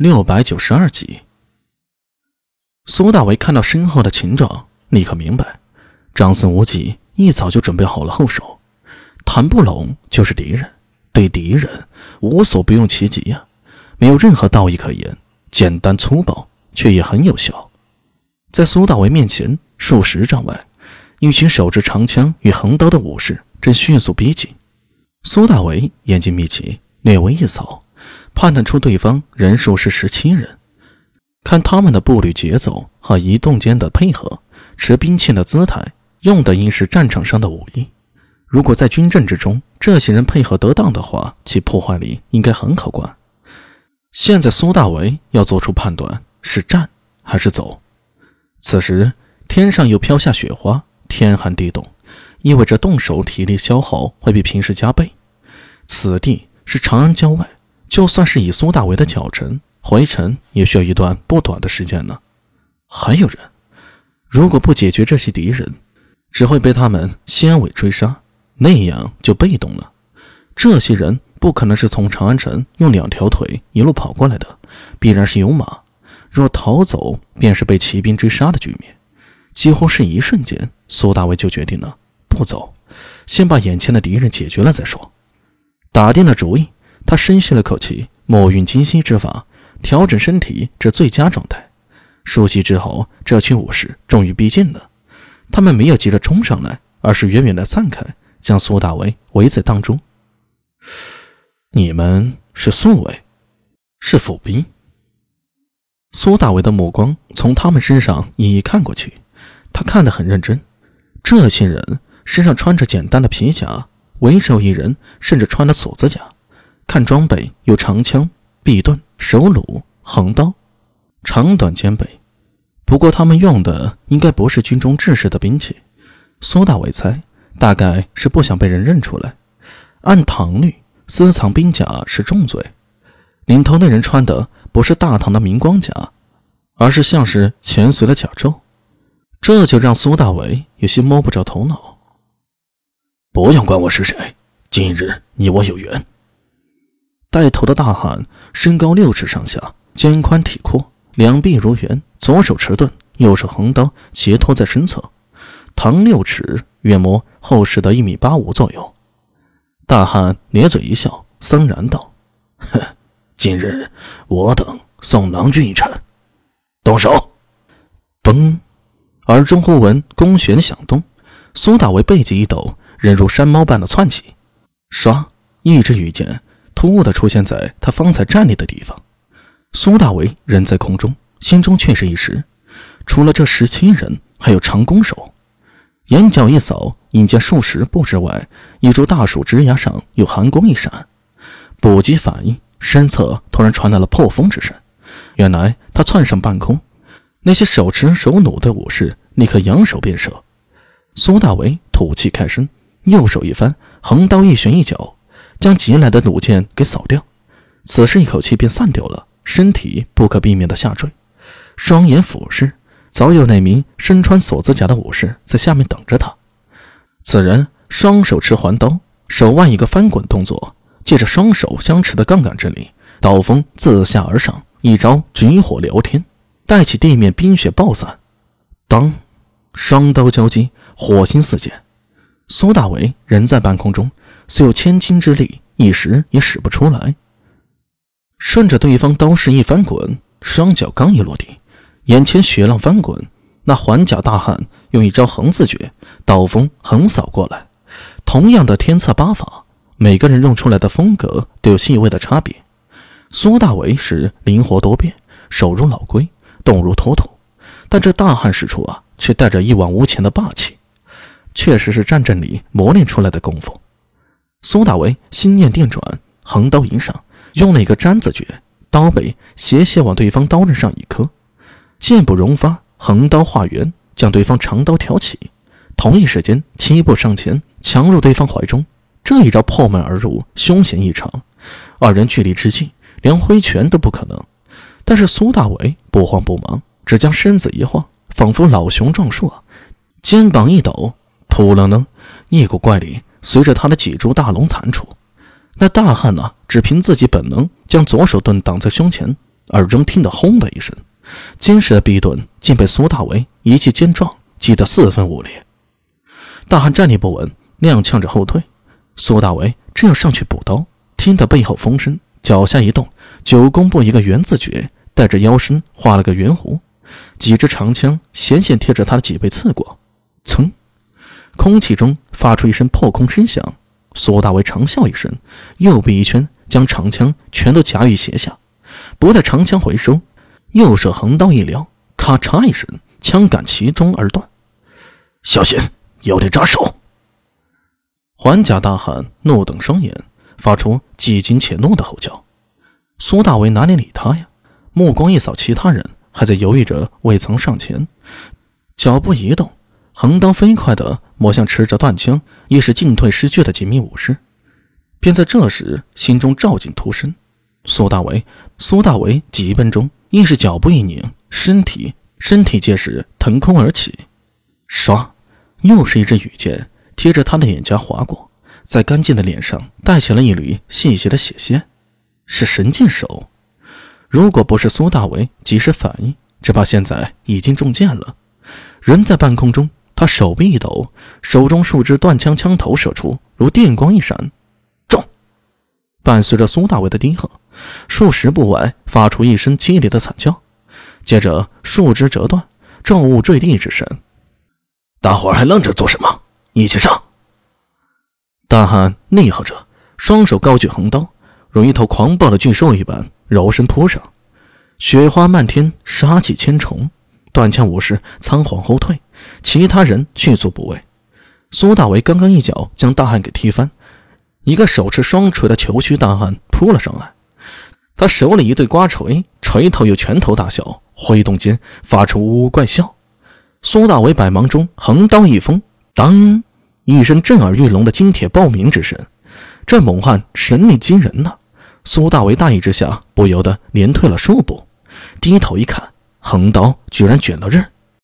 六百九十二集，苏大为看到身后的秦状，立刻明白，张僧无忌一早就准备好了后手，谈不拢就是敌人，对敌人无所不用其极呀，没有任何道义可言，简单粗暴却也很有效。在苏大为面前数十丈外，一群手持长枪与横刀的武士正迅速逼近。苏大为眼睛眯起，略微一扫。判断出对方人数是十七人，看他们的步履节奏和移动间的配合，持兵器的姿态，用的应是战场上的武艺。如果在军阵之中，这些人配合得当的话，其破坏力应该很可观。现在苏大为要做出判断，是战还是走。此时天上又飘下雪花，天寒地冻，意味着动手体力消耗会比平时加倍。此地是长安郊外。就算是以苏大为的脚程回城，也需要一段不短的时间呢。还有人，如果不解决这些敌人，只会被他们先尾追杀，那样就被动了。这些人不可能是从长安城用两条腿一路跑过来的，必然是有马。若逃走，便是被骑兵追杀的局面。几乎是一瞬间，苏大为就决定了不走，先把眼前的敌人解决了再说。打定了主意。他深吸了口气，墨运金息之法，调整身体至最佳状态。数息之后，这群武士终于逼近了。他们没有急着冲上来，而是远远的散开，将苏大为围在当中。你们是宿卫，是府兵。苏大为的目光从他们身上一一看过去，他看得很认真。这些人身上穿着简单的皮甲，为首一人甚至穿了锁子甲。看装备有长枪、臂盾、手弩、横刀，长短兼备。不过他们用的应该不是军中制式的兵器。苏大伟猜，大概是不想被人认出来。按唐律，私藏兵甲是重罪。领头那人穿的不是大唐的明光甲，而是像是前隋的甲胄，这就让苏大伟有些摸不着头脑。不用管我是谁，今日你我有缘。带头的大汉身高六尺上下，肩宽体阔，两臂如圆，左手持盾，右手横刀斜托在身侧，唐六尺，约摸后世的一米八五左右。大汉咧嘴一笑，森然道：“哼，今日我等送郎君一程，动手！”嘣，耳中忽闻弓弦响动，苏大为背脊一抖，人如山猫般的窜起，唰，一支羽箭。突兀地出现在他方才站立的地方，苏大为人在空中，心中却是一时。除了这十七人，还有长弓手。眼角一扫，引见数十步之外，一株大树枝桠上有寒光一闪，不及反应，身侧突然传来了破风之声。原来他窜上半空，那些手持手弩的武士立刻扬手便射。苏大为吐气开身，右手一翻，横刀一旋一脚。将急来的弩箭给扫掉，此时一口气便散掉了，身体不可避免的下坠，双眼俯视，早有那名身穿锁子甲的武士在下面等着他。此人双手持环刀，手腕一个翻滚动作，借着双手相持的杠杆之力，刀锋自下而上，一招举火燎天，带起地面冰雪暴散。当，双刀交击，火星四溅。苏大为人在半空中。虽有千斤之力，一时也使不出来。顺着对方刀势一翻滚，双脚刚一落地，眼前雪浪翻滚。那环甲大汉用一招横字诀，刀锋横扫过来。同样的天策八法，每个人用出来的风格都有细微的差别。苏大为是灵活多变，手如老龟，动如脱兔，但这大汉使出啊，却带着一往无前的霸气，确实是战阵里磨练出来的功夫。苏大为心念电转，横刀迎上，用了一个粘字诀，刀背斜斜往对方刀刃上一磕，剑不容发，横刀化圆，将对方长刀挑起，同一时间七步上前，强入对方怀中。这一招破门而入，凶险异常。二人距离之近，连挥拳都不可能。但是苏大为不慌不忙，只将身子一晃，仿佛老熊撞树，肩膀一抖，扑棱棱，一股怪力。随着他的脊柱大龙弹出，那大汉呢，只凭自己本能将左手盾挡在胸前，耳中听得轰的一声，坚实的臂盾竟被苏大为一记肩撞击得四分五裂。大汉站立不稳，踉跄着后退。苏大为正要上去补刀，听得背后风声，脚下一动，九宫步一个圆字诀，带着腰身画了个圆弧，几支长枪险险贴着他的脊背刺过。噌，空气中发出一声破空声响。苏大为长笑一声，右臂一圈，将长枪全都夹于斜下，不待长枪回收，右手横刀一撩，咔嚓一声，枪杆其中而断。小心，有点扎手！环甲大汉怒瞪双眼，发出既惊且怒的吼叫。苏大为哪里理他呀？目光一扫其他人，还在犹豫着，未曾上前，脚步一动。横刀飞快的抹向持着断枪、亦是进退失据的几名武士，便在这时，心中照镜突生。苏大为，苏大为急奔中，亦是脚步一拧，身体身体皆是腾空而起。唰，又是一支羽箭贴着他的脸颊划过，在干净的脸上带起了一缕细细的血线。是神箭手，如果不是苏大为及时反应，只怕现在已经中箭了。人在半空中。他手臂一抖，手中数支断枪枪头射出，如电光一闪，中！伴随着苏大伟的低喝，数十步外发出一声凄厉的惨叫，接着树枝折断，重物坠地之声。大伙儿还愣着做什么？一起上！大汉内耗着，双手高举横刀，如一头狂暴的巨兽一般，柔身扑上，雪花漫天，杀气千重。断枪武士仓皇后退，其他人迅速补位。苏大为刚刚一脚将大汉给踢翻，一个手持双锤的虬须大汉扑了上来。他手里一对瓜锤，锤头有拳头大小，挥动间发出呜呜怪笑。苏大为百忙中横刀一锋，当一声震耳欲聋的金铁爆鸣之声。这猛汉神力惊人呐！苏大为大意之下，不由得连退了数步，低头一看。横刀居然卷到刃。